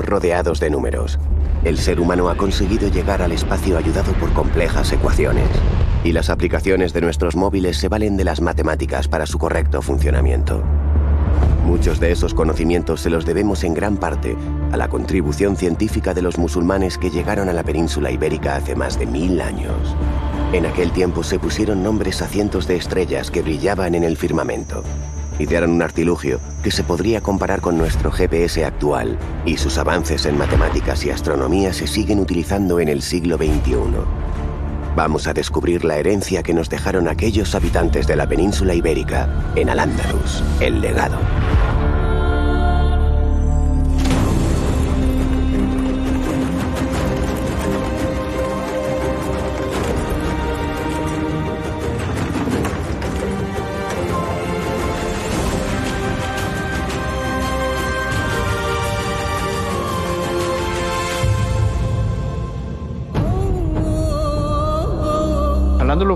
rodeados de números. El ser humano ha conseguido llegar al espacio ayudado por complejas ecuaciones. Y las aplicaciones de nuestros móviles se valen de las matemáticas para su correcto funcionamiento. Muchos de esos conocimientos se los debemos en gran parte a la contribución científica de los musulmanes que llegaron a la península ibérica hace más de mil años. En aquel tiempo se pusieron nombres a cientos de estrellas que brillaban en el firmamento. Un artilugio que se podría comparar con nuestro GPS actual y sus avances en matemáticas y astronomía se siguen utilizando en el siglo XXI. Vamos a descubrir la herencia que nos dejaron aquellos habitantes de la península ibérica en Al-Ándalus, el legado.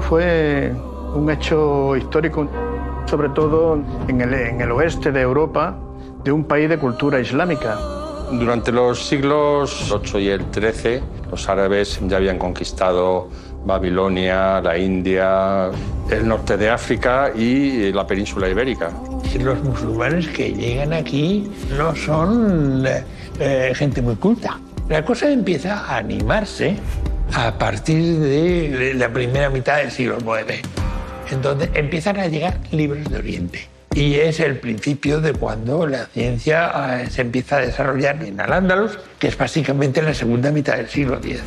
Fue un hecho histórico, sobre todo en el, en el oeste de Europa, de un país de cultura islámica. Durante los siglos 8 y el 13, los árabes ya habían conquistado Babilonia, la India, el norte de África y la península ibérica. Los musulmanes que llegan aquí no son eh, gente muy culta. La cosa empieza a animarse a partir de la primera mitad del siglo IX, en donde empiezan a llegar libros de Oriente. Y es el principio de cuando la ciencia eh, se empieza a desarrollar en Al-Ándalus, que es básicamente en la segunda mitad del siglo X.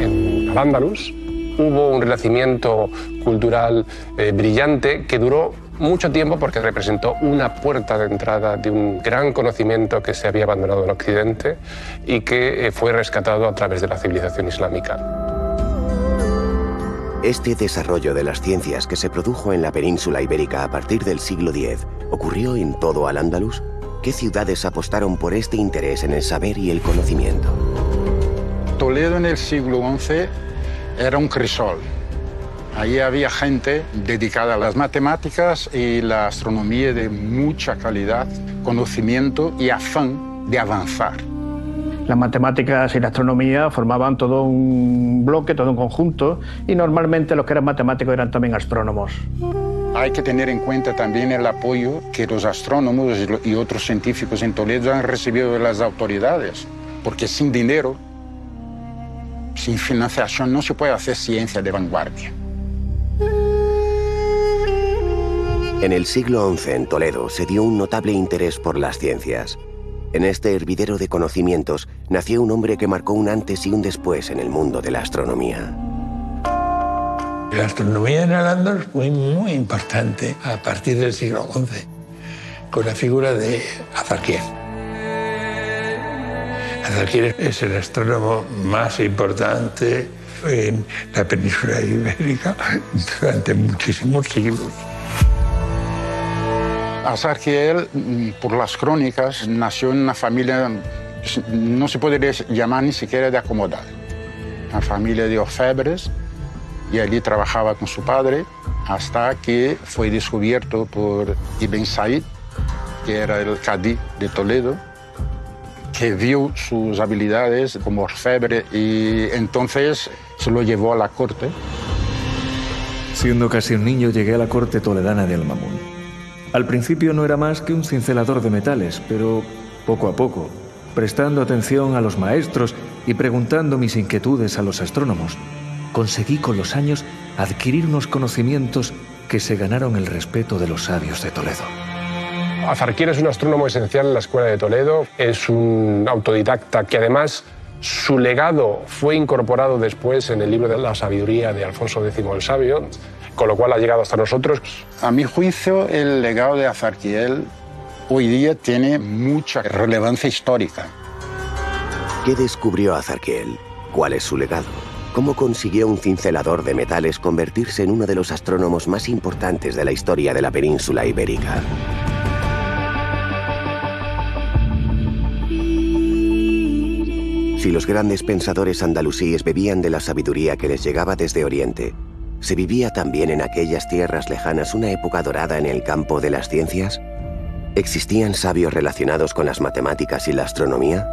En Al-Ándalus hubo un renacimiento cultural eh, brillante que duró mucho tiempo porque representó una puerta de entrada de un gran conocimiento que se había abandonado en Occidente y que eh, fue rescatado a través de la civilización islámica. Este desarrollo de las ciencias que se produjo en la península ibérica a partir del siglo X ocurrió en todo Al-Ándalus. ¿Qué ciudades apostaron por este interés en el saber y el conocimiento? Toledo en el siglo XI era un crisol. Allí había gente dedicada a las matemáticas y la astronomía de mucha calidad, conocimiento y afán de avanzar. Las matemáticas y la astronomía formaban todo un bloque, todo un conjunto, y normalmente los que eran matemáticos eran también astrónomos. Hay que tener en cuenta también el apoyo que los astrónomos y otros científicos en Toledo han recibido de las autoridades, porque sin dinero, sin financiación, no se puede hacer ciencia de vanguardia. En el siglo XI en Toledo se dio un notable interés por las ciencias. En este hervidero de conocimientos nació un hombre que marcó un antes y un después en el mundo de la astronomía. La astronomía en Al-Ándalus fue muy importante a partir del siglo XI, con la figura de Azarquiel. Azarquiel es el astrónomo más importante en la península ibérica durante muchísimos siglos. Azarquiel, mm, por las crónicas, nació en una familia, no se podría llamar ni siquiera de acomodada. Una familia de orfebres, y allí trabajaba con su padre hasta que fue descubierto por Ibn Said, que era el cadí de Toledo, que vio sus habilidades como orfebre y entonces se lo llevó a la corte. Siendo casi un niño llegué a la corte toledana de Almamún. Al principio no era más que un cincelador de metales, pero poco a poco, prestando atención a los maestros y preguntando mis inquietudes a los astrónomos, conseguí con los años adquirir unos conocimientos que se ganaron el respeto de los sabios de Toledo. Azarquiel es un astrónomo esencial en la Escuela de Toledo, es un autodidacta que además su legado fue incorporado después en el libro de la sabiduría de Alfonso X el Sabio, con lo cual ha llegado hasta nosotros. A mi juicio, el legado de Azarquiel hoy día tiene mucha relevancia histórica. ¿Qué descubrió Azarquiel? ¿Cuál es su legado? ¿Cómo consiguió un cincelador de metales convertirse en uno de los astrónomos más importantes de la historia de la península ibérica? Si los grandes pensadores andalusíes bebían de la sabiduría que les llegaba desde Oriente, ¿se vivía también en aquellas tierras lejanas una época dorada en el campo de las ciencias? ¿Existían sabios relacionados con las matemáticas y la astronomía?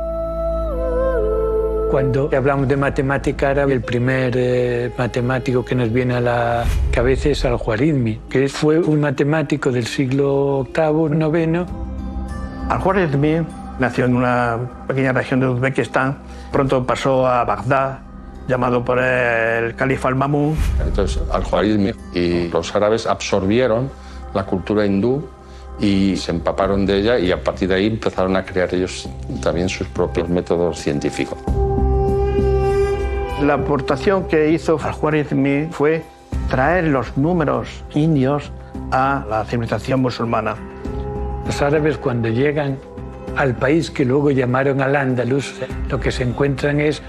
Cuando hablamos de matemática árabe, el primer eh, matemático que nos viene a la cabeza es Al-Khwarizmi, que fue un matemático del siglo VIII, IX. Al-Khwarizmi nació en una pequeña región de Uzbekistán, pronto pasó a Bagdad, llamado por el califa al-Mamun. Entonces, Al-Khwarizmi y los árabes absorbieron la cultura hindú y se empaparon de ella y a partir de ahí empezaron a crear ellos también sus propios métodos científicos. La aportación que hizo Al-Khwarizmi fue traer los números indios a la civilización musulmana. Los árabes cuando llegan al país que luego llamaron al Andalus, lo que se encuentran es,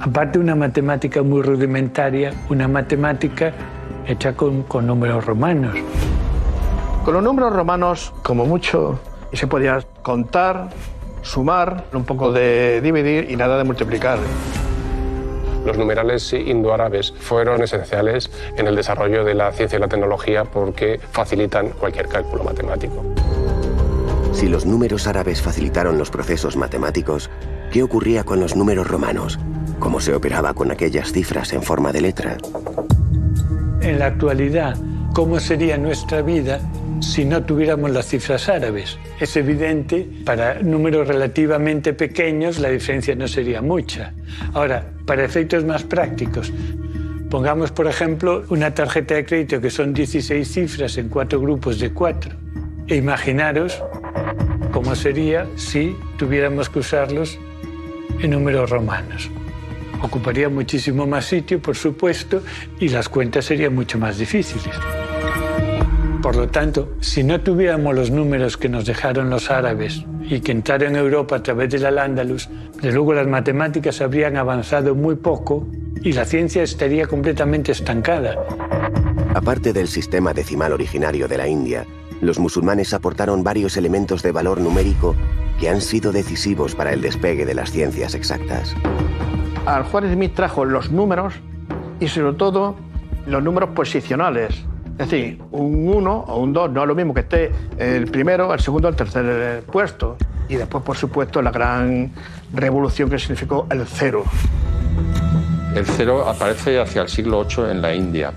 aparte de una matemática muy rudimentaria, una matemática hecha con, con números romanos. Con los números romanos, como mucho, y se podía contar, sumar, un poco de dividir y nada de multiplicar. Los numerales indoárabes fueron esenciales en el desarrollo de la ciencia y la tecnología porque facilitan cualquier cálculo matemático. Si los números árabes facilitaron los procesos matemáticos, ¿qué ocurría con los números romanos? ¿Cómo se operaba con aquellas cifras en forma de letra? En la actualidad, ¿cómo sería nuestra vida si no tuviéramos las cifras árabes? Es evidente, para números relativamente pequeños la diferencia no sería mucha. Ahora, para efectos más prácticos, pongamos por ejemplo una tarjeta de crédito que son 16 cifras en cuatro grupos de cuatro. Imaginaros cómo sería si tuviéramos que usarlos en números romanos. Ocuparía muchísimo más sitio, por supuesto, y las cuentas serían mucho más difíciles. Por lo tanto, si no tuviéramos los números que nos dejaron los árabes y que entraron en Europa a través del Al-Ándalus, de luego las matemáticas habrían avanzado muy poco y la ciencia estaría completamente estancada. Aparte del sistema decimal originario de la India, los musulmanes aportaron varios elementos de valor numérico que han sido decisivos para el despegue de las ciencias exactas. Al-Khwarizmi trajo los números y sobre todo los números posicionales. Es decir, un 1 o un 2 no es lo mismo que esté el primero, el segundo, el tercer puesto. Y después, por supuesto, la gran revolución que significó el cero. El cero aparece hacia el siglo VIII en la India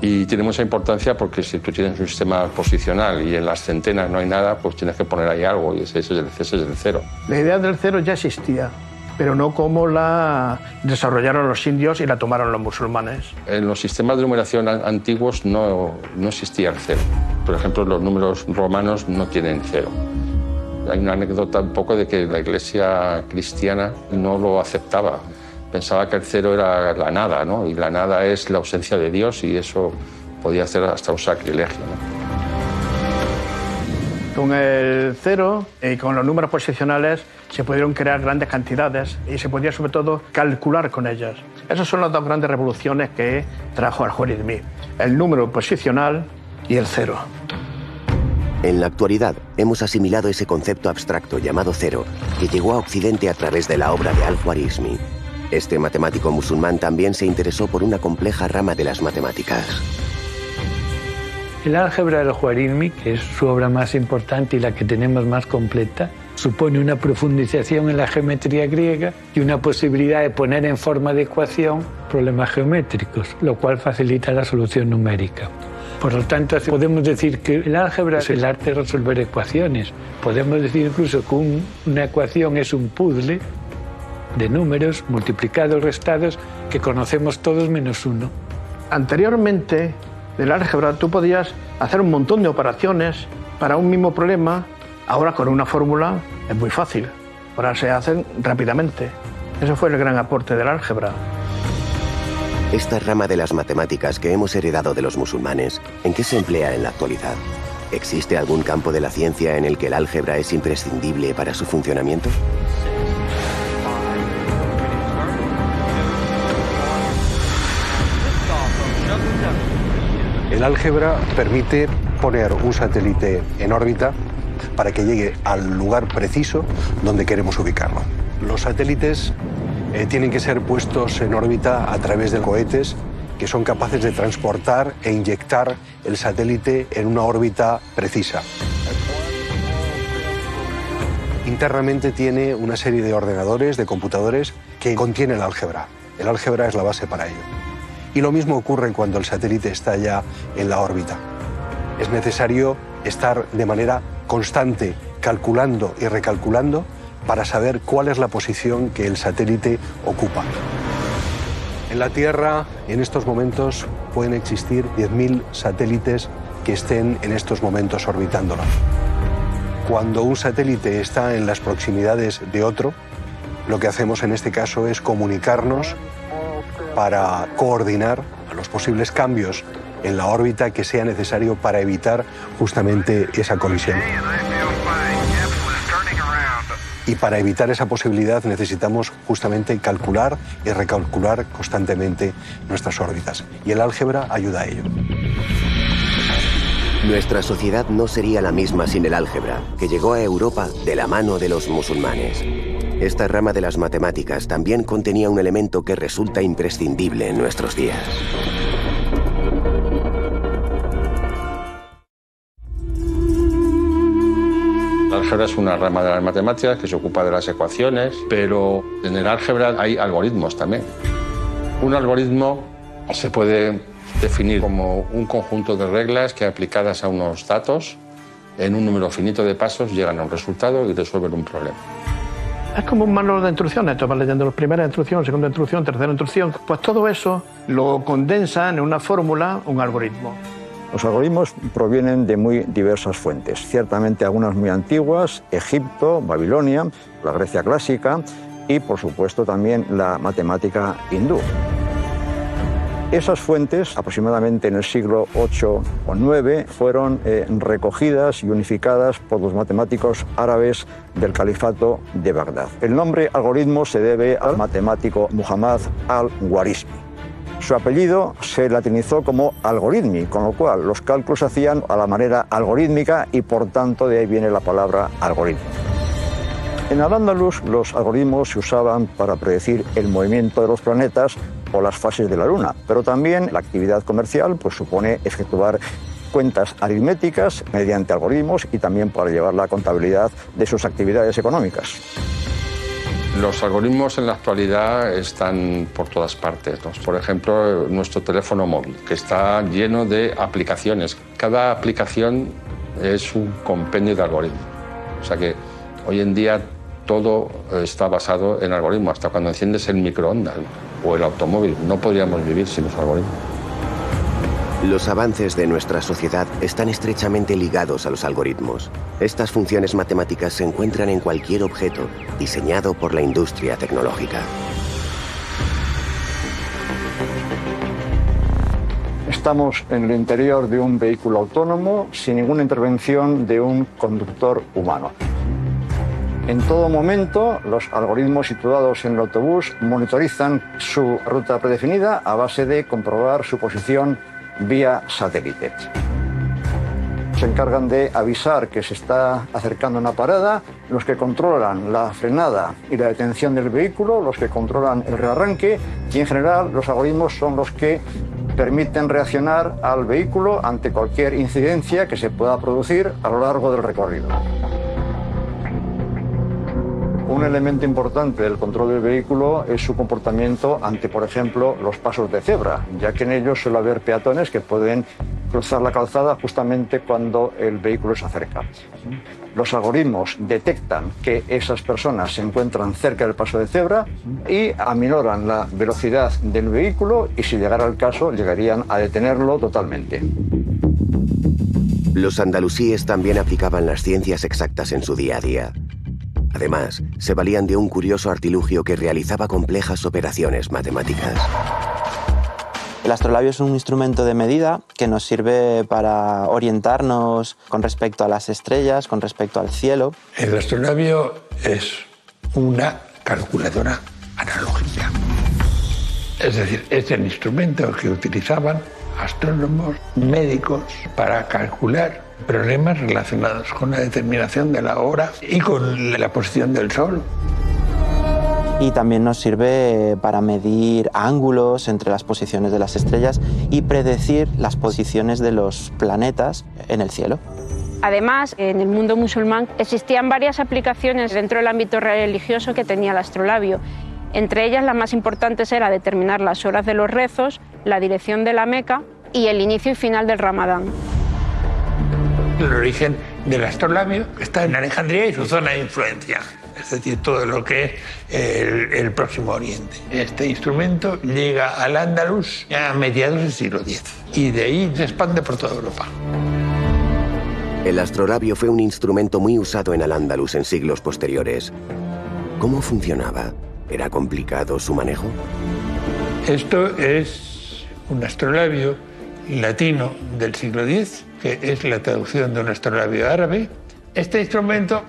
y tiene mucha importancia porque si tú tienes un sistema posicional y en las centenas no hay nada, pues tienes que poner ahí algo y ese es el, ese es el cero. La idea del cero ya existía, pero no como la desarrollaron los indios y la tomaron los musulmanes. En los sistemas de numeración an- antiguos no, no existía el cero. Por ejemplo, los números romanos no tienen cero. Hay una anécdota un poco de que la iglesia cristiana no lo aceptaba. Pensaba que el cero era la nada, ¿no? Y la nada es la ausencia de Dios y eso podía hacer hasta un sacrilegio, ¿no? Con el cero y con los números posicionales se pudieron crear grandes cantidades y se podía sobre todo calcular con ellas. Esas son las dos grandes revoluciones que trajo Al-Khwarizmi, el número posicional y el cero. En la actualidad, hemos asimilado ese concepto abstracto llamado cero, que llegó a Occidente a través de la obra de Al-Khwarizmi. Este matemático musulmán también se interesó por una compleja rama de las matemáticas. El álgebra del Khwarizmi, que es su obra más importante y la que tenemos más completa, supone una profundización en la geometría griega y una posibilidad de poner en forma de ecuación problemas geométricos, lo cual facilita la solución numérica. Por lo tanto, podemos decir que el álgebra es el arte de resolver ecuaciones. Podemos decir incluso que un- una ecuación es un puzzle de números multiplicados, restados, que conocemos todos menos uno. Anteriormente, del álgebra tú podías hacer un montón de operaciones para un mismo problema. Ahora con una fórmula es muy fácil. Ahora se hacen rápidamente. Ese fue el gran aporte del álgebra. Esta rama de las matemáticas que hemos heredado de los musulmanes, ¿en qué se emplea en la actualidad? ¿Existe algún campo de la ciencia en el que el álgebra es imprescindible para su funcionamiento? El álgebra permite poner un satélite en órbita para que llegue al lugar preciso donde queremos ubicarlo. Los satélites eh, tienen que ser puestos en órbita a través de cohetes que son capaces de transportar e inyectar el satélite en una órbita precisa. internamente tiene una serie de ordenadores, de computadores que contiene el álgebra. El álgebra es la base para ello. Y lo mismo ocurre cuando el satélite está ya en la órbita. Es necesario estar de manera constante calculando y recalculando para saber cuál es la posición que el satélite ocupa. En la Tierra, en estos momentos, pueden existir 10.000 satélites que estén en estos momentos orbitándola. Cuando un satélite está en las proximidades de otro, lo que hacemos en este caso es comunicarnos para coordinar los posibles cambios en la órbita que sea necesario para evitar justamente esa colisión. Y para evitar esa posibilidad necesitamos justamente calcular y recalcular constantemente nuestras órbitas. Y el álgebra ayuda a ello. Nuestra sociedad no sería la misma sin el álgebra, que llegó a Europa de la mano de los musulmanes. Esta rama de las matemáticas también contenía un elemento que resulta imprescindible en nuestros días. Álgebra es una rama de las matemáticas que se ocupa de las ecuaciones, pero en el álgebra hay algoritmos también. Un algoritmo se puede definir como un conjunto de reglas que aplicadas a unos datos en un número finito de pasos llegan a un resultado y resuelven un problema. Es como un manual de instrucciones, tú vas leyendo la primera instrucción, segunda instrucción, tercera instrucción, pues todo eso lo condensa en una fórmula, un algoritmo. Los algoritmos provienen de muy diversas fuentes, ciertamente algunas muy antiguas, Egipto, Babilonia, la Grecia clásica y por supuesto también la matemática hindú. Esas fuentes, aproximadamente en el siglo VIII o IX, fueron eh, recogidas y unificadas por los matemáticos árabes del califato de Bagdad. El nombre algoritmo se debe al matemático Muhammad al-Warizmi. Su apellido se latinizó como algoritmi, con lo cual los cálculos se hacían a la manera algorítmica y por tanto de ahí viene la palabra algoritmo. En Al-Ándalus los algoritmos se usaban para predecir el movimiento de los planetas o las fases de la Luna, pero también la actividad comercial pues, supone efectuar cuentas aritméticas mediante algoritmos y también para llevar la contabilidad de sus actividades económicas. Los algoritmos en la actualidad están por todas partes. ¿no? Por ejemplo, nuestro teléfono móvil, que está lleno de aplicaciones. Cada aplicación es un compendio de algoritmos. O sea que hoy en día todo está basado en algoritmos. Hasta cuando enciendes el microondas o el automóvil, no podríamos vivir sin los algoritmos. Los avances de nuestra sociedad están estrechamente ligados a los algoritmos. Estas funciones matemáticas se encuentran en cualquier objeto diseñado por la industria tecnológica. Estamos en el interior de un vehículo autónomo sin ninguna intervención de un conductor humano. En todo momento, los algoritmos situados en el autobús monitorizan su ruta predefinida a base de comprobar su posición vía satélite. Se encargan de avisar que se está acercando una parada, los que controlan la frenada y la detención del vehículo, los que controlan el rearranque y en general los algoritmos son los que permiten reaccionar al vehículo ante cualquier incidencia que se pueda producir a lo largo del recorrido. Un elemento importante del control del vehículo es su comportamiento ante, por ejemplo, los pasos de cebra, ya que en ellos suele haber peatones que pueden cruzar la calzada justamente cuando el vehículo se acerca. Los algoritmos detectan que esas personas se encuentran cerca del paso de cebra y aminoran la velocidad del vehículo y si llegara el caso llegarían a detenerlo totalmente. Los andalusíes también aplicaban las ciencias exactas en su día a día. Además, se valían de un curioso artilugio que realizaba complejas operaciones matemáticas. El astrolabio es un instrumento de medida que nos sirve para orientarnos con respecto a las estrellas, con respecto al cielo. El astrolabio es una calculadora analógica. Es decir, es el instrumento que utilizaban astrónomos, médicos para calcular problemas relacionados con la determinación de la hora y con la posición del Sol. Y también nos sirve para medir ángulos entre las posiciones de las estrellas y predecir las posiciones de los planetas en el cielo. Además, en el mundo musulmán existían varias aplicaciones dentro del ámbito religioso que tenía el astrolabio. Entre ellas, las más importantes era determinar las horas de los rezos, la dirección de la Meca y el inicio y final del Ramadán. El origen del astrolabio está en Alejandría y su zona de influencia, es decir, todo lo que es el, el Próximo Oriente. Este instrumento llega al Andalus a mediados del siglo X y de ahí se expande por toda Europa. El astrolabio fue un instrumento muy usado en Al-Ándalus en siglos posteriores. ¿Cómo funcionaba? ¿Era complicado su manejo? Esto es un astrolabio latino del siglo X, que es la traducción de un astrolabio árabe. Este instrumento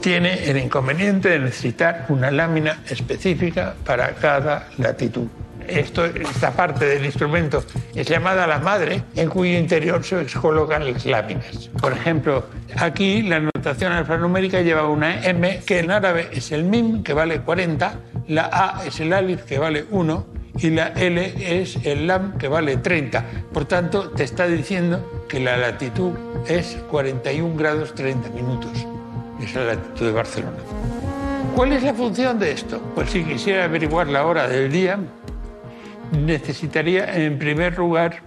tiene el inconveniente de necesitar una lámina específica para cada latitud. Esto, esta parte del instrumento es llamada la madre, en cuyo interior se colocan las láminas. Por ejemplo, aquí la notación alfanumérica lleva una M, que en árabe es el mim, que vale 40, la A es el alif, que vale 1, y la L es el lam, que vale 30. Por tanto, te está diciendo que la latitud es 41 grados 30 minutos. Esa es la latitud de Barcelona. ¿Cuál es la función de esto? Pues si quisiera averiguar la hora del día, necesitaría en primer lugar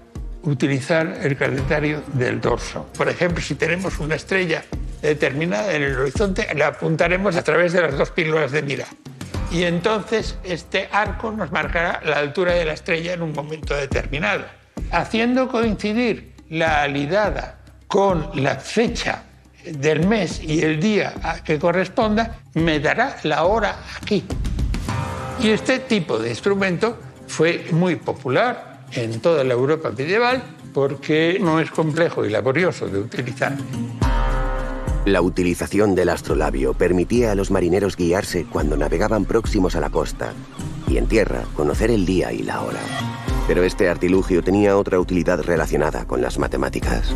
utilizar el calendario del dorso. Por ejemplo, si tenemos una estrella determinada en el horizonte, la apuntaremos a través de las dos pílulas de mira. Y entonces este arco nos marcará la altura de la estrella en un momento determinado. Haciendo coincidir la alidada con la fecha del mes y el día que corresponda, me dará la hora aquí. Y este tipo de instrumento fue muy popular en toda la Europa medieval porque no es complejo y laborioso de utilizar. La utilización del astrolabio permitía a los marineros guiarse cuando navegaban próximos a la costa y en tierra conocer el día y la hora. Pero este artilugio tenía otra utilidad relacionada con las matemáticas.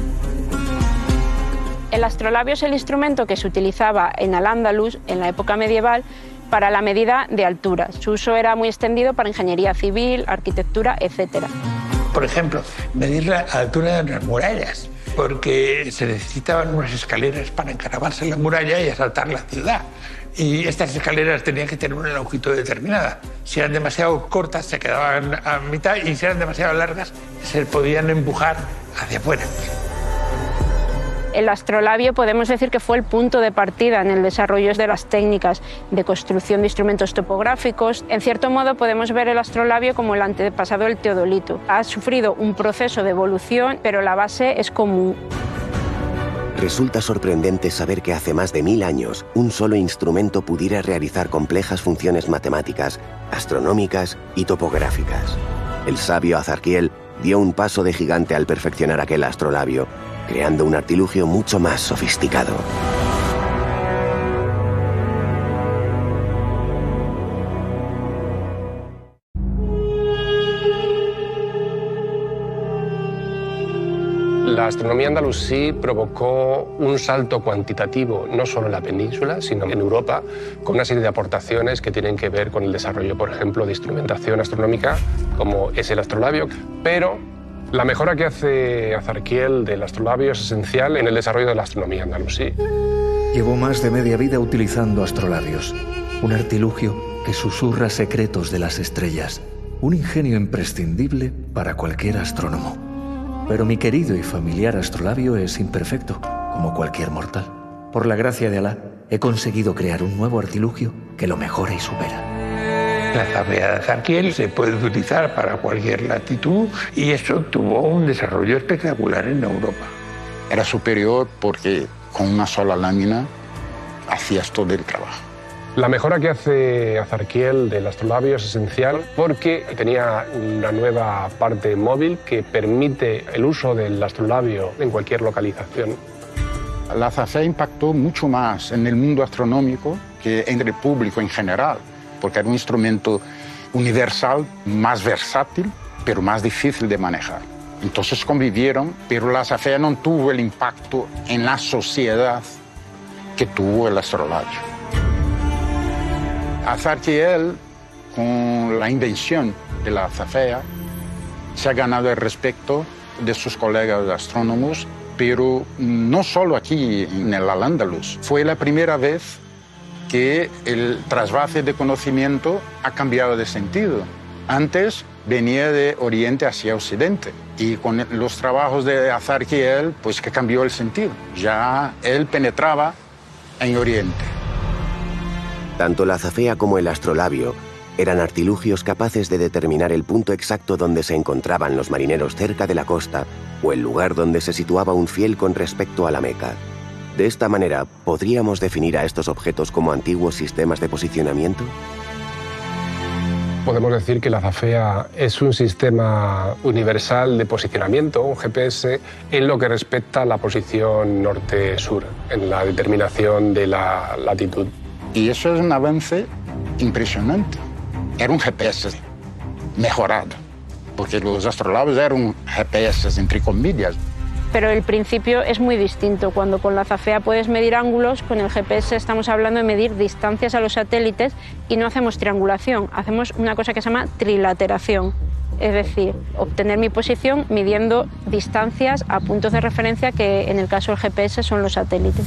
El astrolabio es el instrumento que se utilizaba en Al-Ándalus en la época medieval para la medida de alturas. Su uso era muy extendido para ingeniería civil, arquitectura, etc. Por ejemplo, medir la altura de las murallas, porque se necesitaban unas escaleras para encaramarse en la muralla y asaltar la ciudad. Y estas escaleras tenían que tener una longitud determinada. Si eran demasiado cortas, se quedaban a mitad, y si eran demasiado largas, se podían empujar hacia afuera. El astrolabio podemos decir que fue el punto de partida en el desarrollo de las técnicas de construcción de instrumentos topográficos. En cierto modo podemos ver el astrolabio como el antepasado del teodolito. Ha sufrido un proceso de evolución, pero la base es común. Resulta sorprendente saber que hace más de mil años un solo instrumento pudiera realizar complejas funciones matemáticas, astronómicas y topográficas. El sabio Azarquiel dio un paso de gigante al perfeccionar aquel astrolabio, creando un artilugio mucho más sofisticado. La astronomía andalusí provocó un salto cuantitativo no solo en la península, sino en Europa, con una serie de aportaciones que tienen que ver con el desarrollo, por ejemplo, de instrumentación astronómica, como es el astrolabio, pero la mejora que hace Azarquiel del astrolabio es esencial en el desarrollo de la astronomía andalusí. Llevó más de media vida utilizando astrolabios, un artilugio que susurra secretos de las estrellas, un ingenio imprescindible para cualquier astrónomo. Pero mi querido y familiar astrolabio es imperfecto, como cualquier mortal. Por la gracia de Alá, he conseguido crear un nuevo artilugio que lo mejora y supera. La zapea de Azarquiel se puede utilizar para cualquier latitud y eso tuvo un desarrollo espectacular en Europa. Era superior porque con una sola lámina hacías todo el trabajo. La mejora que hace Azarquiel del astrolabio es esencial porque tenía una nueva parte móvil que permite el uso del astrolabio en cualquier localización. La azafea impactó mucho más en el mundo astronómico que en el público en general, porque era un instrumento universal, más versátil, pero más difícil de manejar. Entonces convivieron, pero la azafea no tuvo el impacto en la sociedad que tuvo el astrolabio. Azarquiel, con la invención de la azafea, se ha ganado el respeto de sus colegas astrónomos pero no solo aquí en el Al-Ándalus. Fue la primera vez que el trasvase de conocimiento ha cambiado de sentido. Antes venía de Oriente hacia Occidente y con los trabajos de Azarquiel, pues que cambió el sentido. Ya él penetraba en Oriente. Tanto la zafea como el astrolabio eran artilugios capaces de determinar el punto exacto donde se encontraban los marineros cerca de la costa o el lugar donde se situaba un fiel con respecto a la Meca. De esta manera, ¿podríamos definir a estos objetos como antiguos sistemas de posicionamiento? Podemos decir que la Zafea es un sistema universal de posicionamiento, un GPS, en lo que respecta a la posición norte-sur, en la determinación de la latitud. Y eso es un avance impresionante. Era un GPS mejorado, porque los astrolabios eran GPS entre comillas. Pero el principio es muy distinto. Cuando con la zafea puedes medir ángulos, con el GPS estamos hablando de medir distancias a los satélites y no hacemos triangulación, hacemos una cosa que se llama trilateración. Es decir, obtener mi posición midiendo distancias a puntos de referencia que en el caso del GPS son los satélites.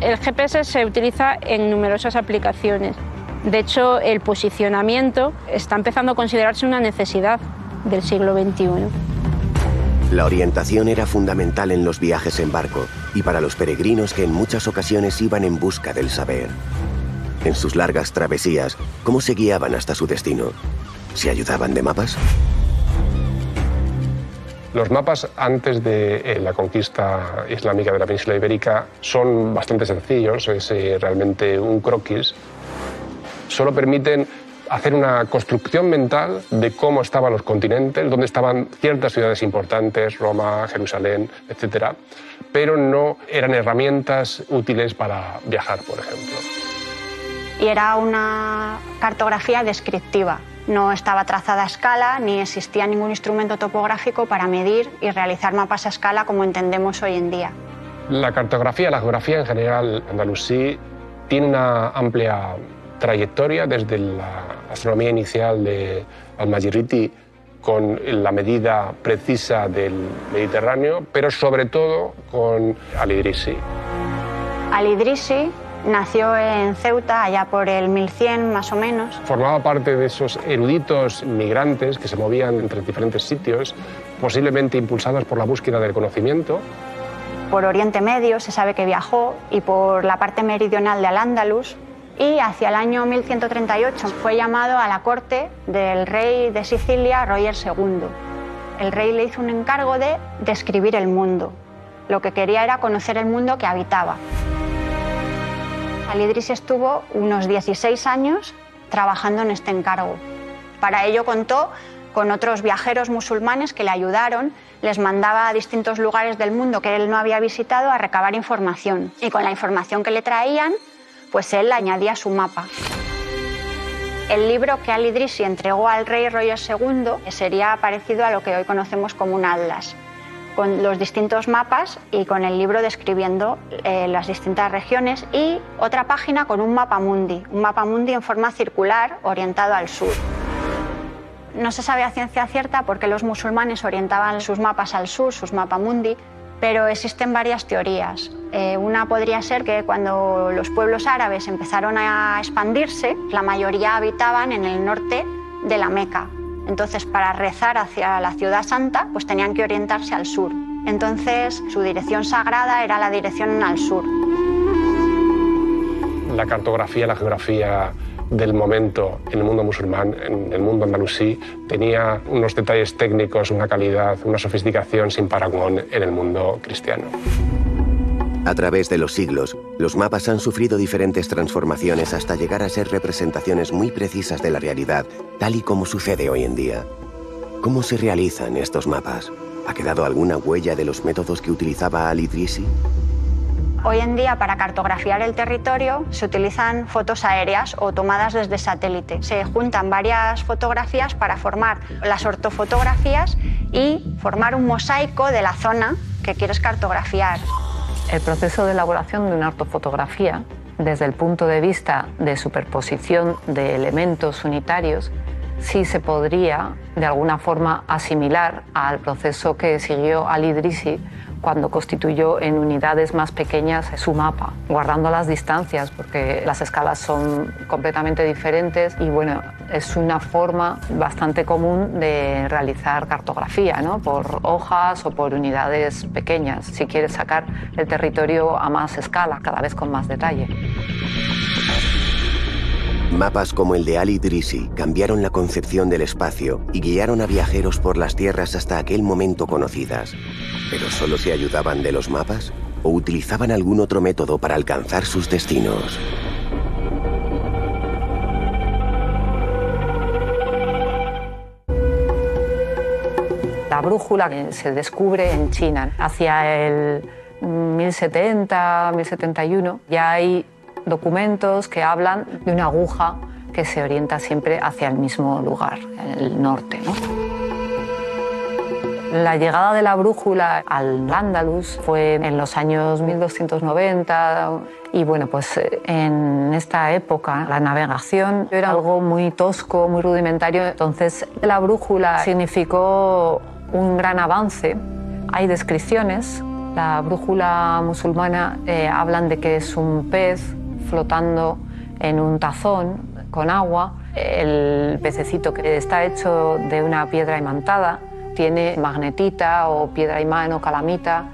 El GPS se utiliza en numerosas aplicaciones. De hecho, el posicionamiento está empezando a considerarse una necesidad del siglo XXI. La orientación era fundamental en los viajes en barco y para los peregrinos que en muchas ocasiones iban en busca del saber. En sus largas travesías, ¿cómo se guiaban hasta su destino? ¿Se ayudaban de mapas? Los mapas antes de eh, la conquista islámica de la península ibérica son bastante sencillos, es eh, realmente un croquis. Solo permiten hacer una construcción mental de cómo estaban los continentes, dónde estaban ciertas ciudades importantes, Roma, Jerusalén, etc. Pero no eran herramientas útiles para viajar, por ejemplo. Y era una cartografía descriptiva. No estaba trazada a escala ni existía ningún instrumento topográfico para medir y realizar mapas a escala como entendemos hoy en día. La cartografía, la geografía en general, andalusí, tiene una amplia trayectoria desde la astronomía inicial de Al-Majiriti con la medida precisa del Mediterráneo, pero sobre todo con Al-Idrisi. Al-Idrisi nació en Ceuta allá por el 1100 más o menos. Formaba parte de esos eruditos migrantes que se movían entre diferentes sitios, posiblemente impulsados por la búsqueda del conocimiento. Por Oriente Medio se sabe que viajó y por la parte meridional de Al-Ándalus y hacia el año 1138 fue llamado a la corte del rey de Sicilia, Roger II. El rey le hizo un encargo de describir el mundo. Lo que quería era conocer el mundo que habitaba. Alidris estuvo unos 16 años trabajando en este encargo. Para ello contó con otros viajeros musulmanes que le ayudaron, les mandaba a distintos lugares del mundo que él no había visitado a recabar información. Y con la información que le traían, pues él añadía su mapa. El libro que Al-Idrisi entregó al rey Roger II sería parecido a lo que hoy conocemos como un atlas, con los distintos mapas y con el libro describiendo eh, las distintas regiones y otra página con un mapa mundi, un mapa mundi en forma circular orientado al sur. No se sabe a ciencia cierta por qué los musulmanes orientaban sus mapas al sur, sus mapamundi, pero existen varias teorías. Eh, una podría ser que cuando los pueblos árabes empezaron a expandirse, la mayoría habitaban en el norte de la Meca. Entonces, para rezar hacia la ciudad santa, pues tenían que orientarse al sur. Entonces, su dirección sagrada era la dirección al sur. La cartografía, la geografía del momento en el mundo musulmán, en el mundo andalusí, tenía unos detalles técnicos, una calidad, una sofisticación sin parangón en el mundo cristiano. A través de los siglos, los mapas han sufrido diferentes transformaciones hasta llegar a ser representaciones muy precisas de la realidad, tal y como sucede hoy en día. ¿Cómo se realizan estos mapas? ¿Ha quedado alguna huella de los métodos que utilizaba Al-Idrisi? Hoy en día para cartografiar el territorio se utilizan fotos aéreas o tomadas desde satélite. Se juntan varias fotografías para formar las ortofotografías y formar un mosaico de la zona que quieres cartografiar. El proceso de elaboración de una ortofotografía, desde el punto de vista de superposición de elementos unitarios, sí se podría de alguna forma asimilar al proceso que siguió Al-Idrisi cuando constituyó en unidades más pequeñas su mapa, guardando las distancias, porque las escalas son completamente diferentes y bueno, es una forma bastante común de realizar cartografía, ¿no? por hojas o por unidades pequeñas, si quieres sacar el territorio a más escala, cada vez con más detalle. Mapas como el de Ali Idrisi cambiaron la concepción del espacio y guiaron a viajeros por las tierras hasta aquel momento conocidas. ¿Pero solo se ayudaban de los mapas o utilizaban algún otro método para alcanzar sus destinos? La brújula se descubre en China hacia el 1070, 1071, ya hay documentos que hablan de una aguja que se orienta siempre hacia el mismo lugar, el norte. La llegada de la brújula al Andalus fue en los años 1290 y bueno, pues en esta época la navegación era algo muy tosco, muy rudimentario, entonces la brújula significó un gran avance. Hay descripciones, la brújula musulmana eh, hablan de que es un pez flotando en un tazón con agua. El pececito que está hecho de una piedra imantada tiene magnetita o piedra imán o calamita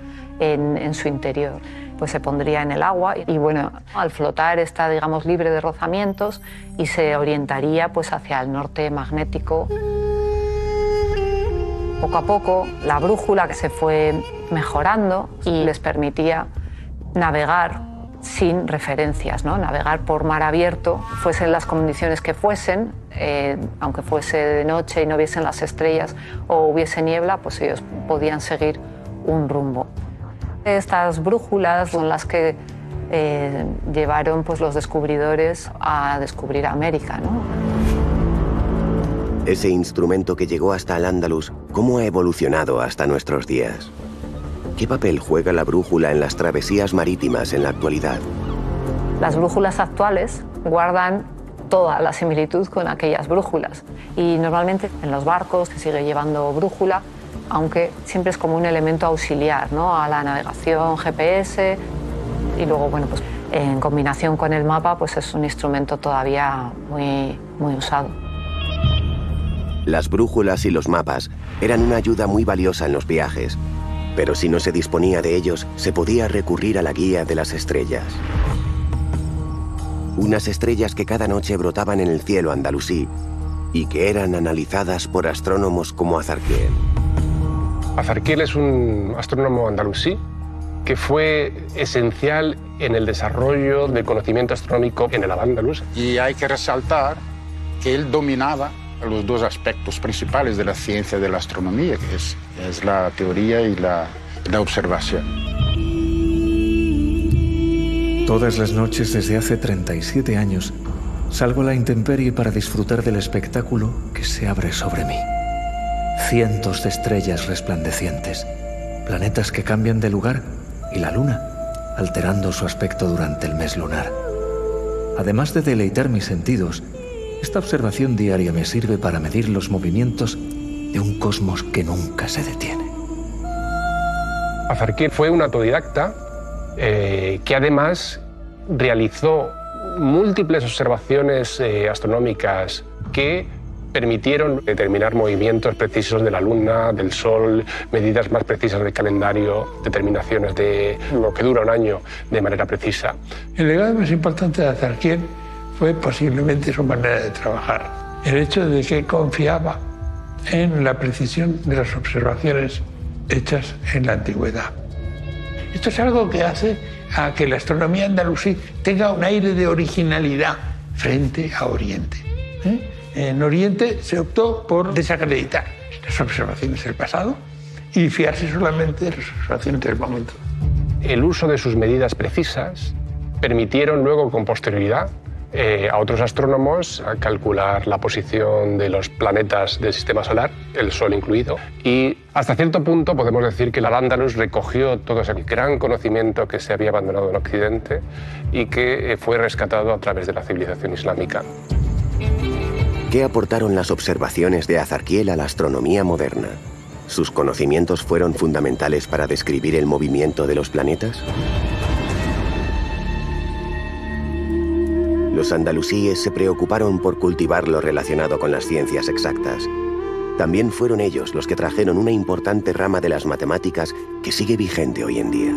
en, en su interior. Pues se pondría en el agua y bueno, al flotar está digamos libre de rozamientos y se orientaría pues hacia el norte magnético. Poco a poco la brújula que se fue mejorando y les permitía navegar sin referencias, ¿no? navegar por mar abierto, fuesen las condiciones que fuesen, eh, aunque fuese de noche y no viesen las estrellas o hubiese niebla, pues ellos podían seguir un rumbo. Estas brújulas son las que eh, llevaron pues, los descubridores a descubrir América. Ese instrumento que llegó hasta el Andalus, ¿cómo ha evolucionado hasta nuestros días? ¿Qué papel juega la brújula en las travesías marítimas en la actualidad? Las brújulas actuales guardan toda la similitud con aquellas brújulas y normalmente en los barcos se sigue llevando brújula, aunque siempre es como un elemento auxiliar ¿no? a la navegación GPS y luego bueno pues en combinación con el mapa pues es un instrumento todavía muy, muy usado. Las brújulas y los mapas eran una ayuda muy valiosa en los viajes, pero si no se disponía de ellos, se podía recurrir a la guía de las estrellas. Unas estrellas que cada noche brotaban en el cielo andalusí y que eran analizadas por astrónomos como Azarquiel. Azarquiel es un astrónomo andalusí que fue esencial en el desarrollo del conocimiento astronómico en el Al-Ándalus. Y hay que resaltar que él dominaba los dos aspectos principales de la ciencia de la astronomía, que es, es la teoría y la, la observación. Todas las noches desde hace 37 años salgo a la intemperie para disfrutar del espectáculo que se abre sobre mí. Cientos de estrellas resplandecientes, planetas que cambian de lugar y la luna, alterando su aspecto durante el mes lunar. Además de deleitar mis sentidos, esta observación diaria me sirve para medir los movimientos de un cosmos que nunca se detiene. Azarquiel fue un autodidacta eh, que además realizó múltiples observaciones eh, astronómicas que permitieron determinar movimientos precisos de la Luna, del Sol, medidas más precisas del calendario, determinaciones de lo que dura un año de manera precisa. El legado más importante de Azarquiel fue posiblemente su manera de trabajar. El hecho de que confiaba en la precisión de las observaciones hechas en la antigüedad. Esto es algo que hace a que la astronomía andalusí tenga un aire de originalidad frente a Oriente. ¿eh? En Oriente se optó por desacreditar las observaciones del pasado y fiarse solamente de las observaciones del momento. El uso de sus medidas precisas permitieron luego con posterioridad eh, a otros astrónomos a calcular la posición de los planetas del sistema solar, el Sol incluido. Y hasta cierto punto podemos decir que el Al-Ándalus recogió todo ese gran conocimiento que se había abandonado en Occidente y que eh, fue rescatado a través de la civilización islámica. ¿Qué aportaron las observaciones de Azarquiel a la astronomía moderna? ¿Sus conocimientos fueron fundamentales para describir el movimiento de los planetas? Los andalusíes se preocuparon por cultivar lo relacionado con las ciencias exactas. También fueron ellos los que trajeron una importante rama de las matemáticas que sigue vigente hoy en día.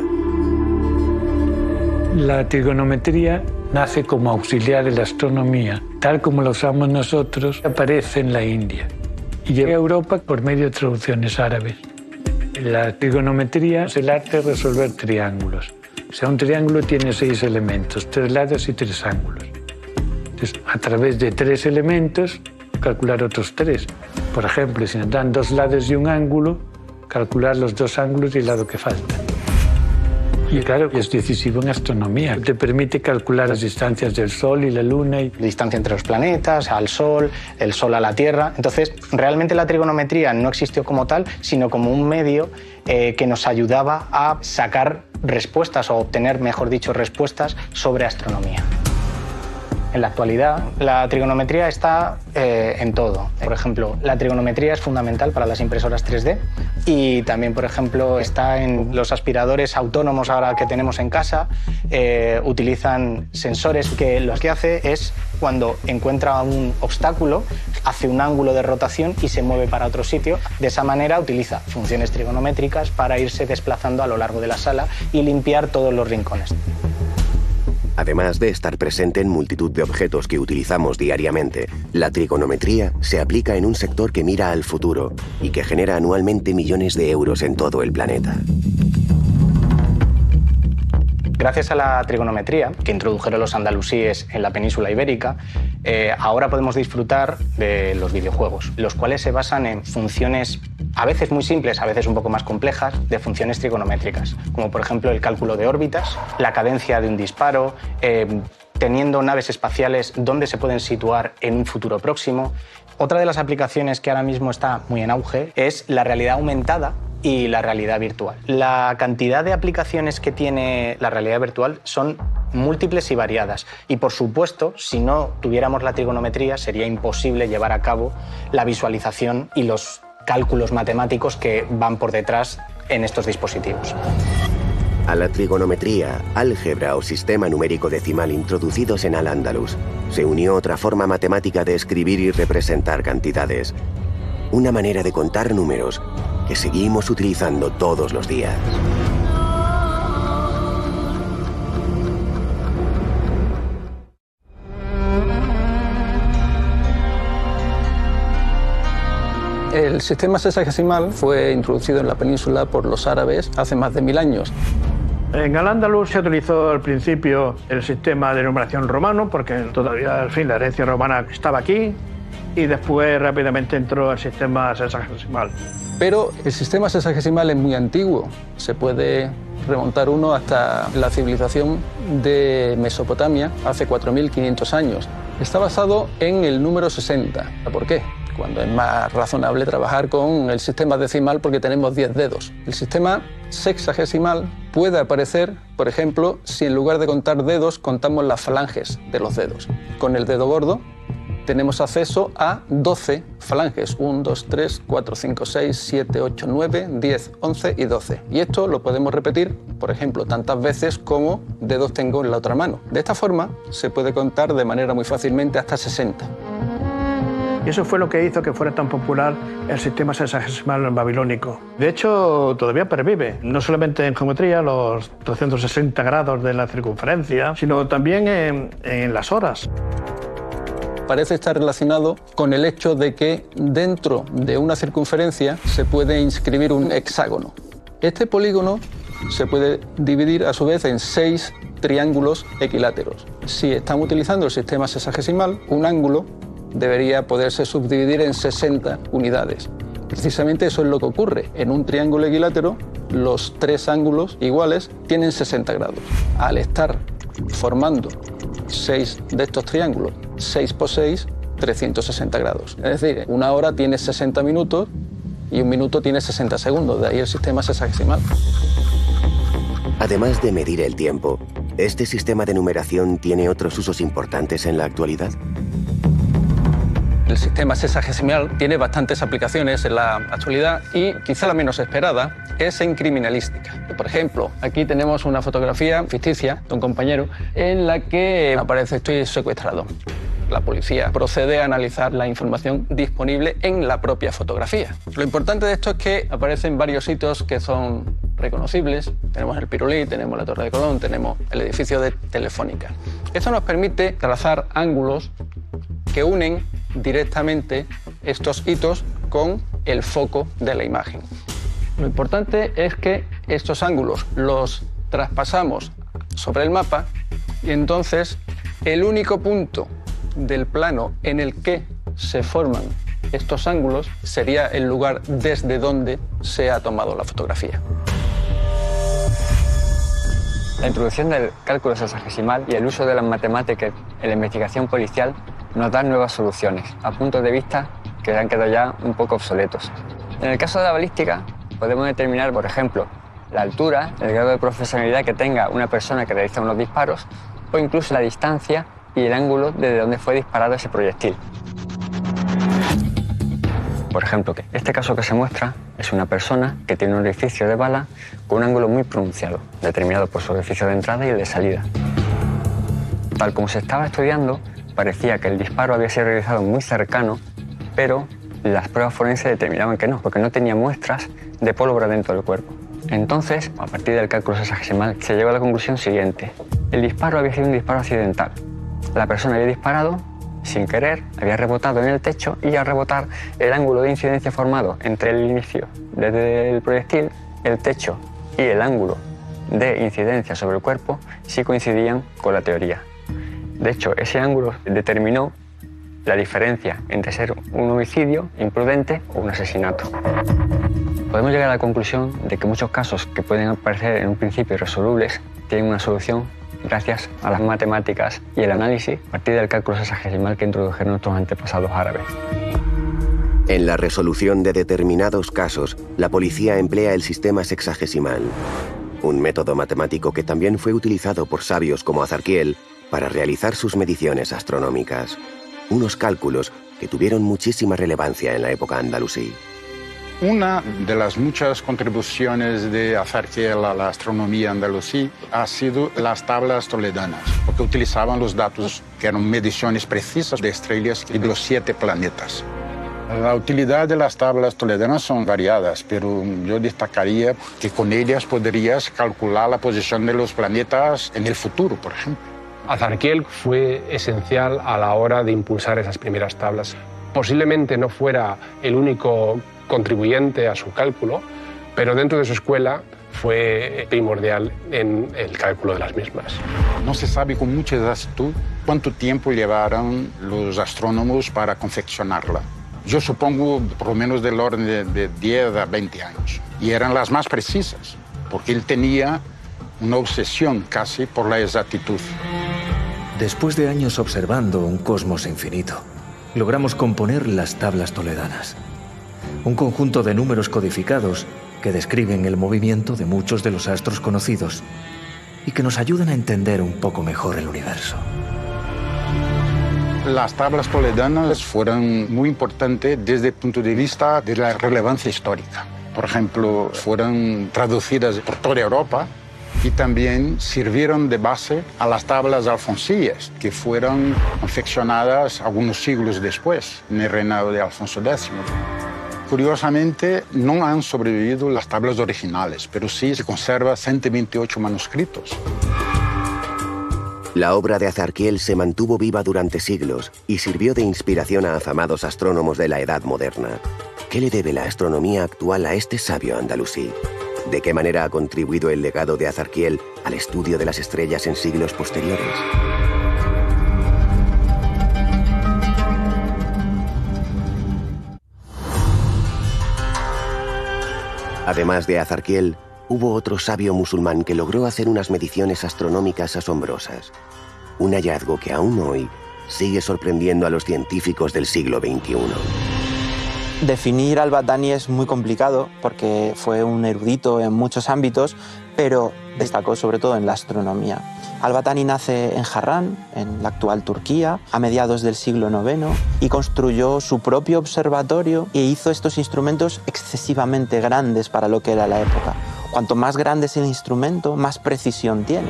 La trigonometría nace como auxiliar de la astronomía, tal como la usamos nosotros, aparece en la India y llega a Europa por medio de traducciones árabes. La trigonometría es el arte de resolver triángulos. O sea, un triángulo tiene seis elementos, tres lados y tres ángulos. Entonces, a través de tres elementos, calcular otros tres. Por ejemplo, si nos dan dos lados y un ángulo, calcular los dos ángulos y el lado que falta. Y claro, es decisivo en astronomía. Te permite calcular las distancias del Sol y la Luna. Y... Distancia entre los planetas, al Sol, el Sol a la Tierra. Entonces, realmente la trigonometría no existió como tal, sino como un medio eh, que nos ayudaba a sacar respuestas o obtener, mejor dicho, respuestas sobre astronomía. En la actualidad, la trigonometría está eh, en todo. Por ejemplo, la trigonometría es fundamental para las impresoras 3D y también, por ejemplo, está en los aspiradores autónomos ahora que tenemos en casa. Eh, utilizan sensores que lo que hace es cuando encuentra un obstáculo, hace un ángulo de rotación y se mueve para otro sitio. De esa manera utiliza funciones trigonométricas para irse desplazando a lo largo de la sala y limpiar todos los rincones. Además de estar presente en multitud de objetos que utilizamos diariamente, la trigonometría se aplica en un sector que mira al futuro y que genera anualmente millones de euros en todo el planeta. Gracias a la trigonometría que introdujeron los andalusíes en la península ibérica, eh, ahora podemos disfrutar de los videojuegos, los cuales se basan en funciones a veces muy simples, a veces un poco más complejas, de funciones trigonométricas, como por ejemplo el cálculo de órbitas, la cadencia de un disparo, eh, teniendo naves espaciales donde se pueden situar en un futuro próximo. Otra de las aplicaciones que ahora mismo está muy en auge es la realidad aumentada y la realidad virtual. La cantidad de aplicaciones que tiene la realidad virtual son múltiples y variadas. Y por supuesto, si no tuviéramos la trigonometría, sería imposible llevar a cabo la visualización y los cálculos matemáticos que van por detrás en estos dispositivos. A la trigonometría, álgebra o sistema numérico decimal introducidos en Al-Ándalus, se unió otra forma matemática de escribir y representar cantidades. Una manera de contar números que seguimos utilizando todos los días. El sistema sexagesimal fue introducido en la península por los árabes hace más de mil años. En Al-Ándalus se utilizó al principio el sistema de numeración romano, porque todavía al fin la herencia romana estaba aquí, y después rápidamente entró el sistema sexagesimal. Pero el sistema sexagesimal es muy antiguo, se puede remontar uno hasta la civilización de Mesopotamia hace 4.500 años. Está basado en el número 60. ¿Por qué? Cuando es más razonable trabajar con el sistema decimal porque tenemos 10 dedos. El sistema sexagesimal puede aparecer, por ejemplo, si en lugar de contar dedos contamos las falanges de los dedos. Con el dedo gordo tenemos acceso a 12 falanges. 1, 2, 3, 4, 5, 6, 7, 8, 9, 10, 11 y 12. Y esto lo podemos repetir, por ejemplo, tantas veces como dedos tengo en la otra mano. De esta forma se puede contar de manera muy fácilmente hasta 60. Y eso fue lo que hizo que fuera tan popular el sistema sexagesimal babilónico. De hecho, todavía pervive, no solamente en geometría, los 360 grados de la circunferencia, sino también en, en las horas parece estar relacionado con el hecho de que dentro de una circunferencia se puede inscribir un hexágono. Este polígono se puede dividir a su vez en seis triángulos equiláteros. Si estamos utilizando el sistema sexagesimal, un ángulo debería poderse subdividir en 60 unidades. Precisamente eso es lo que ocurre. En un triángulo equilátero, los tres ángulos iguales tienen 60 grados. Al estar formando seis de estos triángulos, 6 por 6, 360 grados. Es decir, una hora tiene 60 minutos y un minuto tiene 60 segundos, de ahí el sistema sexagesimal. Además de medir el tiempo, ¿este sistema de numeración tiene otros usos importantes en la actualidad? El sistema sexagesimal tiene bastantes aplicaciones en la actualidad y quizá la menos esperada es en criminalística. Por ejemplo, aquí tenemos una fotografía ficticia de un compañero en la que aparece estoy secuestrado. La policía procede a analizar la información disponible en la propia fotografía. Lo importante de esto es que aparecen varios hitos que son reconocibles. Tenemos el Pirulí, tenemos la Torre de Colón, tenemos el edificio de Telefónica. Esto nos permite trazar ángulos que unen directamente estos hitos con el foco de la imagen. Lo importante es que estos ángulos los traspasamos sobre el mapa y entonces el único punto del plano en el que se forman estos ángulos sería el lugar desde donde se ha tomado la fotografía. La introducción del cálculo sexagesimal y el uso de las matemáticas en la investigación policial nos nuevas soluciones, a puntos de vista que han quedado ya un poco obsoletos. En el caso de la balística, podemos determinar, por ejemplo, la altura, el grado de profesionalidad que tenga una persona que realiza unos disparos o incluso la distancia y el ángulo desde donde fue disparado ese proyectil. Por ejemplo, este caso que se muestra es una persona que tiene un orificio de bala con un ángulo muy pronunciado, determinado por su orificio de entrada y el de salida. Tal como se estaba estudiando, parecía que el disparo había sido realizado muy cercano, pero las pruebas forenses determinaban que no, porque no tenía muestras de pólvora dentro del cuerpo. Entonces, a partir del cálculo sexagesimal, se llegó a la conclusión siguiente. El disparo había sido un disparo accidental. La persona había disparado sin querer, había rebotado en el techo y al rebotar el ángulo de incidencia formado entre el inicio desde el proyectil, el techo y el ángulo de incidencia sobre el cuerpo sí coincidían con la teoría. De hecho, ese ángulo determinó la diferencia entre ser un homicidio imprudente o un asesinato. Podemos llegar a la conclusión de que muchos casos que pueden parecer en un principio irresolubles tienen una solución gracias a las matemáticas y el análisis a partir del cálculo sexagesimal que introdujeron nuestros antepasados árabes. En la resolución de determinados casos, la policía emplea el sistema sexagesimal, un método matemático que también fue utilizado por sabios como Azarquiel para realizar sus mediciones astronómicas, unos cálculos que tuvieron muchísima relevancia en la época andalusí. Una de las muchas contribuciones de Azarquiel a la astronomía andalusí ha sido las tablas toledanas, porque utilizaban los datos que eran mediciones precisas de estrellas y de los siete planetas. La utilidad de las tablas toledanas son variadas, pero yo destacaría que con ellas podrías calcular la posición de los planetas en el futuro, por ejemplo. Azarquiel fue esencial a la hora de impulsar esas primeras tablas. Posiblemente no fuera el único contribuyente a su cálculo, pero dentro de su escuela fue primordial en el cálculo de las mismas. No se sabe con mucha exactitud cuánto tiempo llevaron los astrónomos para confeccionarla. Yo supongo por lo menos del orden de, de 10 a 20 años. Y eran las más precisas, porque él tenía una obsesión casi por la exactitud. Después de años observando un cosmos infinito, logramos componer las tablas toledanas un conjunto de números codificados que describen el movimiento de muchos de los astros conocidos y que nos ayudan a entender un poco mejor el universo. Las tablas toledanas fueron muy importantes desde el punto de vista de la relevancia histórica. Por ejemplo, fueron traducidas por toda Europa y también sirvieron de base a las tablas alfonsillas, que fueron confeccionadas algunos siglos después, en el reinado de Alfonso X. Curiosamente, no han sobrevivido las tablas originales, pero sí se conserva 128 manuscritos. La obra de Azarquiel se mantuvo viva durante siglos y sirvió de inspiración a afamados astrónomos de la Edad Moderna. ¿Qué le debe la astronomía actual a este sabio andalusí? ¿De qué manera ha contribuido el legado de Azarquiel al estudio de las estrellas en siglos posteriores? Además de Azarquiel, hubo otro sabio musulmán que logró hacer unas mediciones astronómicas asombrosas. Un hallazgo que aún hoy sigue sorprendiendo a los científicos del siglo XXI. Definir al Batani es muy complicado porque fue un erudito en muchos ámbitos, pero destacó sobre todo en la astronomía. Al-Batani nace en Harran, en la actual Turquía, a mediados del siglo IX y construyó su propio observatorio e hizo estos instrumentos excesivamente grandes para lo que era la época. Cuanto más grande es el instrumento, más precisión tiene.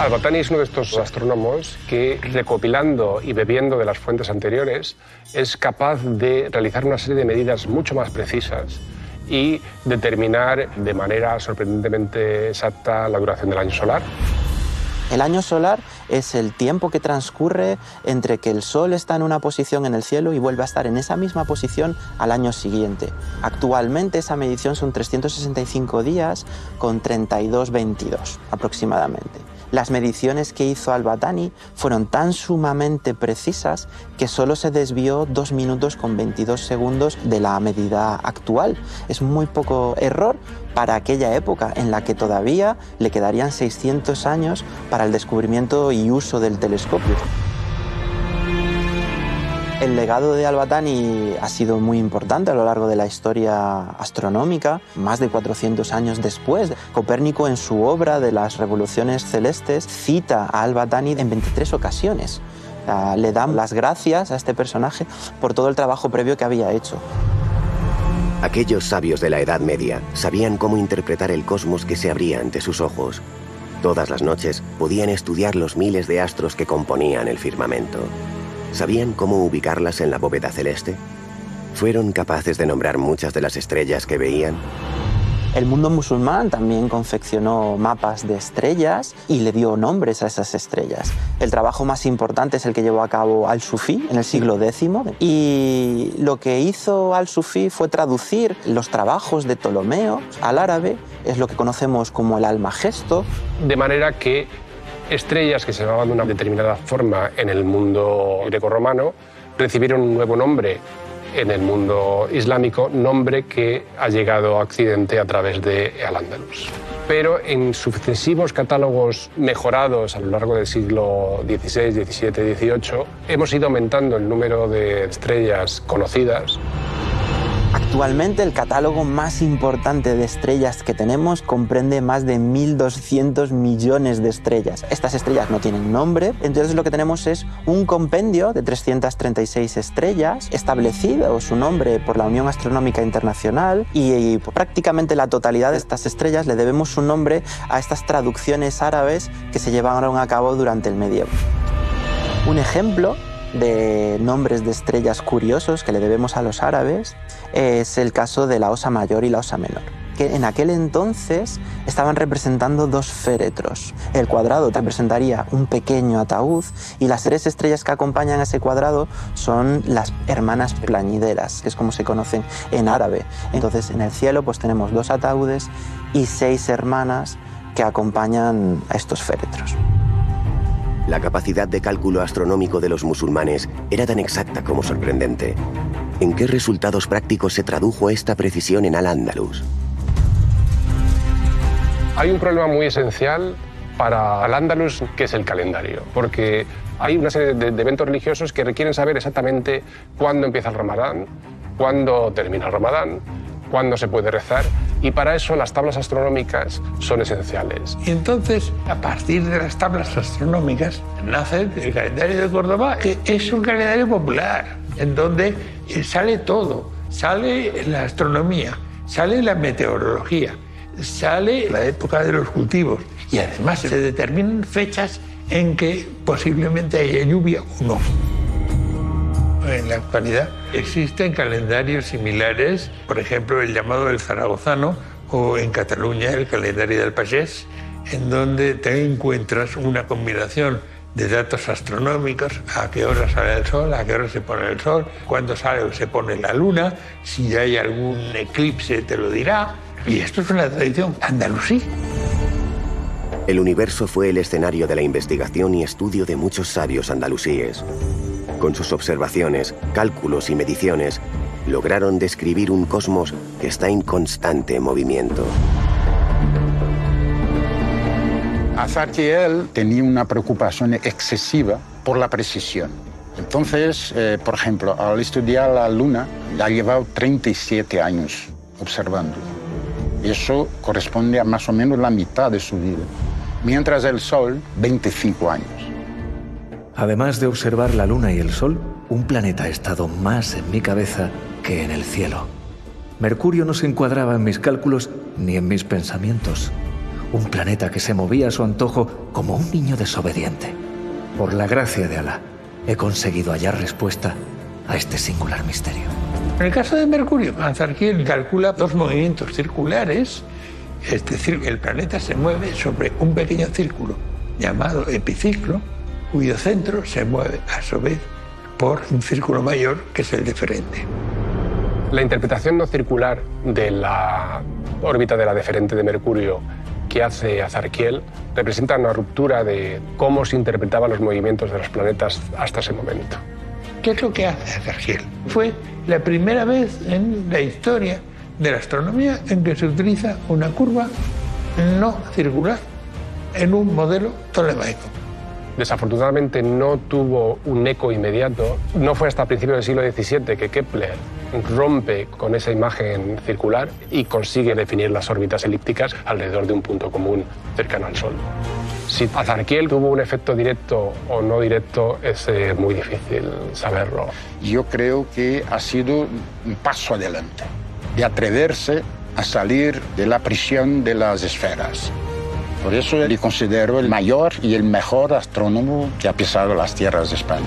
Al-Batani es uno de estos astrónomos que, recopilando y bebiendo de las fuentes anteriores, es capaz de realizar una serie de medidas mucho más precisas y determinar de manera sorprendentemente exacta la duración del año solar. El año solar es el tiempo que transcurre entre que el Sol está en una posición en el cielo y vuelve a estar en esa misma posición al año siguiente. Actualmente esa medición son 365 días con 32-22 aproximadamente. Las mediciones que hizo Al-Batani fueron tan sumamente precisas que solo se desvió 2 minutos con 22 segundos de la medida actual. Es muy poco error para aquella época en la que todavía le quedarían 600 años para el descubrimiento y uso del telescopio. El legado de Albatani ha sido muy importante a lo largo de la historia astronómica. Más de 400 años después, Copérnico en su obra de las revoluciones celestes cita a Albatani en 23 ocasiones. Le dan las gracias a este personaje por todo el trabajo previo que había hecho. Aquellos sabios de la Edad Media sabían cómo interpretar el cosmos que se abría ante sus ojos. Todas las noches podían estudiar los miles de astros que componían el firmamento. ¿Sabían cómo ubicarlas en la bóveda celeste? ¿Fueron capaces de nombrar muchas de las estrellas que veían? El mundo musulmán también confeccionó mapas de estrellas y le dio nombres a esas estrellas. El trabajo más importante es el que llevó a cabo Al-Sufi en el siglo X y lo que hizo Al-Sufi fue traducir los trabajos de Ptolomeo al árabe, es lo que conocemos como el Almagesto. De manera que estrellas que se llamaban de una determinada forma en el mundo grecorromano recibieron un nuevo nombre en el mundo islámico, nombre que ha llegado a Occidente a través de Al-Ándalus. Pero en sucesivos catálogos mejorados a lo largo del siglo XVI, XVII, XVIII, hemos ido aumentando el número de estrellas conocidas. Actualmente el catálogo más importante de estrellas que tenemos comprende más de 1.200 millones de estrellas. Estas estrellas no tienen nombre, entonces lo que tenemos es un compendio de 336 estrellas, establecido su nombre por la Unión Astronómica Internacional y, prácticamente la totalidad de estas estrellas le debemos su nombre a estas traducciones árabes que se llevaron a cabo durante el medievo. Un ejemplo de nombres de estrellas curiosos que le debemos a los árabes es el caso de la Osa Mayor y la Osa Menor que en aquel entonces estaban representando dos féretros. El cuadrado representaría un pequeño ataúd y las tres estrellas que acompañan a ese cuadrado son las hermanas plañideras, que es como se conocen en árabe. Entonces en el cielo pues tenemos dos ataúdes y seis hermanas que acompañan a estos féretros. La capacidad de cálculo astronómico de los musulmanes era tan exacta como sorprendente. ¿En qué resultados prácticos se tradujo esta precisión en Al-Ándalus? Hay un problema muy esencial para Al-Ándalus, que es el calendario, porque hay una serie de, eventos religiosos que requieren saber exactamente cuándo empieza el Ramadán, cuándo termina el Ramadán, cuándo se puede rezar y para eso las tablas astronómicas son esenciales. Y entonces, a partir de las tablas astronómicas, nace el calendario de Córdoba, que es un calendario popular, en donde sale todo. Sale la astronomía, sale la meteorología, sale la época de los cultivos y además se determinan fechas en que posiblemente haya lluvia o no. En la actualidad existen calendarios similares, por ejemplo el llamado el zaragozano o en Cataluña el calendario del Pagés, en donde te encuentras una combinación de datos astronómicos, a qué hora sale el sol, a qué hora se pone el sol, cuándo sale o se pone la luna, si hay algún eclipse te lo dirá. Y esto es una tradición andalusí. El universo fue el escenario de la investigación y estudio de muchos sabios andalusíes. Con sus observaciones, cálculos y mediciones, lograron describir un cosmos que está en constante movimiento. Azarquiel tenía una preocupación excesiva por la precisión. Entonces, eh, por ejemplo, al estudiar la Luna, ha llevado 37 años observando. Eso corresponde a más o menos la mitad de su vida. mientras el Sol 25 años. Además de observar la Luna y el Sol, un planeta ha estado más en mi cabeza que en el cielo. Mercurio no se encuadraba en mis cálculos ni en mis pensamientos. Un planeta que se movía a su antojo como un niño desobediente. Por la gracia de Alá, he conseguido hallar respuesta a este singular misterio. En el caso de Mercurio, Mazarquiel calcula dos movimientos circulares, es decir, el planeta se mueve sobre un pequeño círculo llamado epiciclo, cuyo centro se mueve a su vez por un círculo mayor que es el deferente. La interpretación no circular de la órbita de la deferente de Mercurio que hace Azarquiel representa una ruptura de cómo se interpretaban los movimientos de los planetas hasta ese momento. ¿Qué es lo que hace Azarquiel? Fue la primera vez en la historia de la astronomía en que se utiliza una curva no circular en un modelo tolemaico. Desafortunadamente no tuvo un eco inmediato. No fue hasta principios del siglo XVII que Kepler rompe con esa imagen circular y consigue definir las órbitas elípticas alrededor de un punto común cercano al Sol. Si Azarquiel tuvo un efecto directo o no directo es eh, muy difícil saberlo. Yo creo que ha sido un paso adelante, de atreverse a salir de la prisión de las esferas. Por eso le considero el mayor y el mejor astrónomo que ha pisado las tierras de España.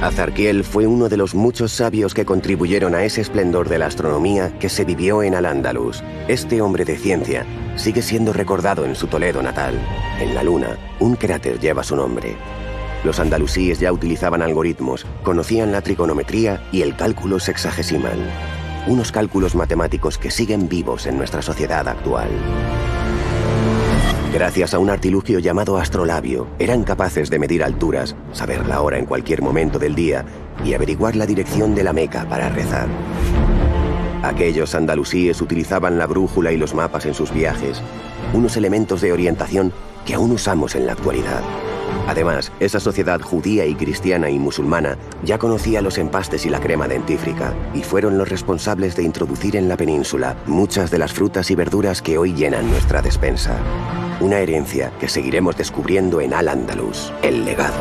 Azarquiel fue uno de los muchos sabios que contribuyeron a ese esplendor de la astronomía que se vivió en Al-Ándalus. Este hombre de ciencia sigue siendo recordado en su Toledo natal. En la Luna, un cráter lleva su nombre. Los andalusíes ya utilizaban algoritmos, conocían la trigonometría y el cálculo sexagesimal unos cálculos matemáticos que siguen vivos en nuestra sociedad actual. Gracias a un artilugio llamado astrolabio, eran capaces de medir alturas, saber la hora en cualquier momento del día y averiguar la dirección de la Meca para rezar. Aquellos andalusíes utilizaban la brújula y los mapas en sus viajes, unos elementos de orientación que aún usamos en la actualidad. Además, esa sociedad judía y cristiana y musulmana ya conocía los empastes y la crema dentífrica y fueron los responsables de introducir en la península muchas de las frutas y verduras que hoy llenan nuestra despensa. Una herencia que seguiremos descubriendo en Al-Ándalus, el legado.